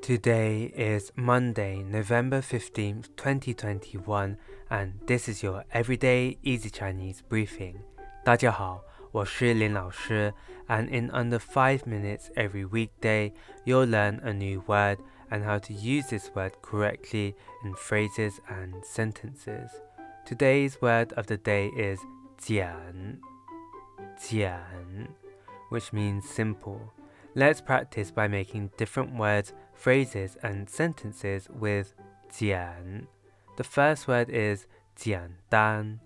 Today is Monday, November 15th, 2021, and this is your everyday easy Chinese briefing. 大家好，我是林老师, and in under 5 minutes every weekday, you'll learn a new word and how to use this word correctly in phrases and sentences. Today's word of the day is 简,简, which means simple. Let's practice by making different words, phrases, and sentences with 简. The first word is 简单,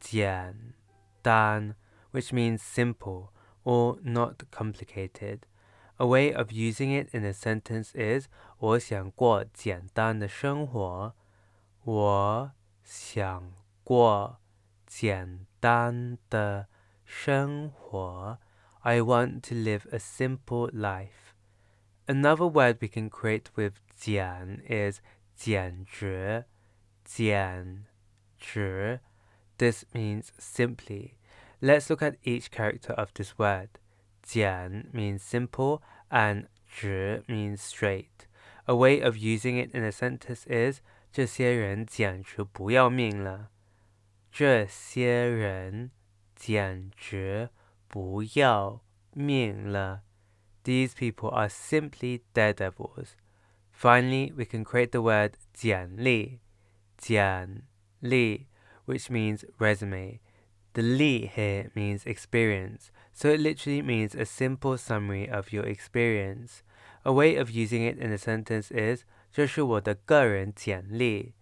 简单, which means simple or not complicated. A way of using it in a sentence is 我想过简单的生活。我想过简单的生活。 I want to live a simple life. Another word we can create with "jian" is 简直,简直. This means simply. Let's look at each character of this word. "Jian" means simple and "zhi" means straight. A way of using it in a sentence is 这些人简直不要命了。这些人简直不要命了。These people are simply daredevils. Finally, we can create the word 简历,简历, which means resume. The li here means experience, so it literally means a simple summary of your experience. A way of using it in a sentence is 这是我的个人简历。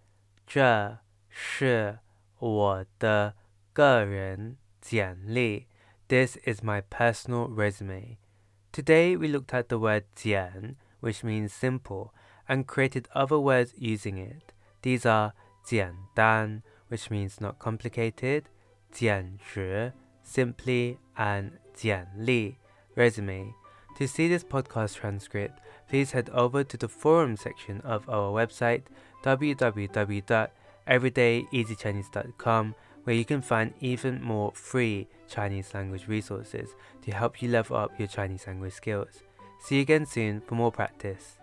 这是我的个人简历。 this is my personal resume. Today we looked at the word jian, which means simple, and created other words using it. These are jian dan, which means not complicated, jian zhi, simply, and jian li, resume. To see this podcast transcript, please head over to the forum section of our website www.everydayeasychinese.com where you can find even more free Chinese language resources to help you level up your Chinese language skills. See you again soon for more practice.